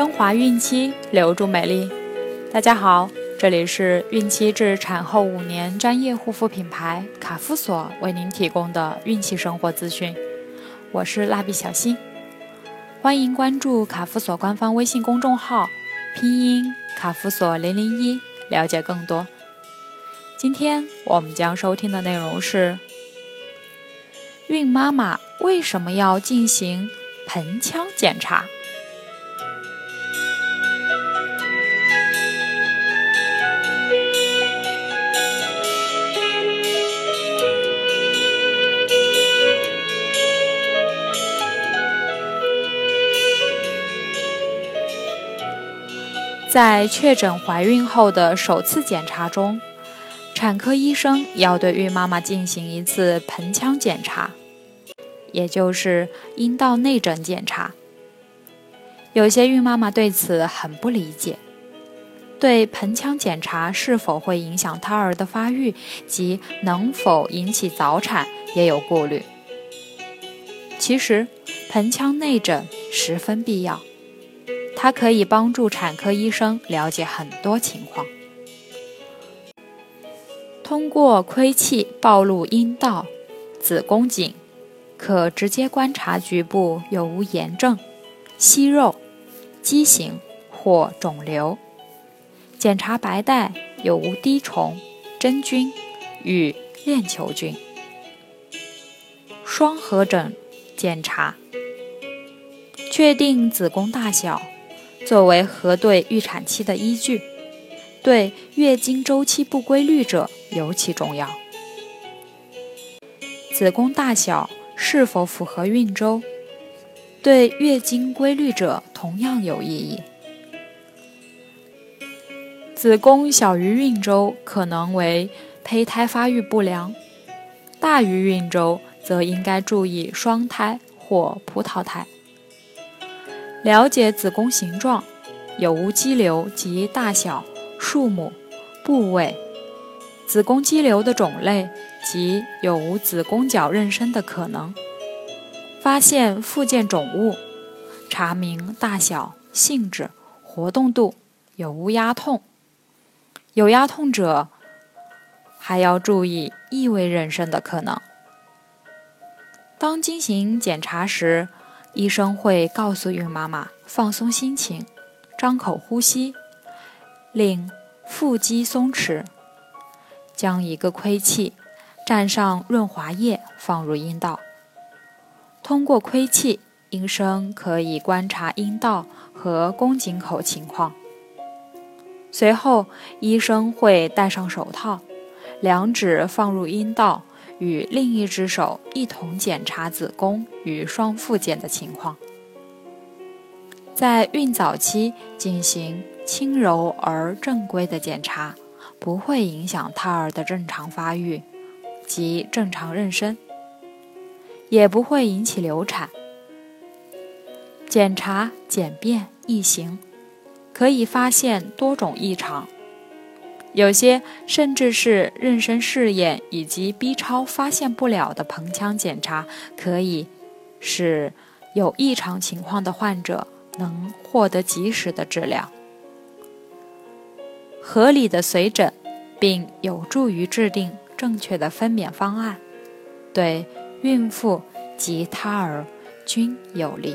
升华孕期，留住美丽。大家好，这里是孕期至产后五年专业护肤品牌卡夫索为您提供的孕期生活资讯。我是蜡笔小新，欢迎关注卡夫索官方微信公众号，拼音卡夫索零零一，了解更多。今天我们将收听的内容是：孕妈妈为什么要进行盆腔检查？在确诊怀孕后的首次检查中，产科医生要对孕妈妈进行一次盆腔检查，也就是阴道内诊检查。有些孕妈妈对此很不理解，对盆腔检查是否会影响胎儿的发育及能否引起早产也有顾虑。其实，盆腔内诊十分必要。它可以帮助产科医生了解很多情况。通过窥器暴露阴道、子宫颈，可直接观察局部有无炎症、息肉、畸形或肿瘤，检查白带有无滴虫、真菌与链球菌。双核诊检查，确定子宫大小。作为核对预产期的依据，对月经周期不规律者尤其重要。子宫大小是否符合孕周，对月经规律者同样有意义。子宫小于孕周可能为胚胎发育不良，大于孕周则应该注意双胎或葡萄胎。了解子宫形状，有无肌瘤及大小、数目、部位，子宫肌瘤的种类及有无子宫角妊娠的可能，发现附件肿物，查明大小、性质、活动度，有无压痛，有压痛者还要注意异位妊娠的可能。当进行检查时。医生会告诉孕妈妈放松心情，张口呼吸，令腹肌松弛。将一个窥器蘸上润滑液放入阴道。通过窥器，医生可以观察阴道和宫颈口情况。随后，医生会戴上手套，两指放入阴道。与另一只手一同检查子宫与双附件的情况，在孕早期进行轻柔而正规的检查，不会影响胎儿的正常发育及正常妊娠，也不会引起流产。检查简便易行，可以发现多种异常。有些甚至是妊娠试验以及 B 超发现不了的盆腔检查，可以使有异常情况的患者能获得及时的治疗。合理的随诊，并有助于制定正确的分娩方案，对孕妇及胎儿均有利。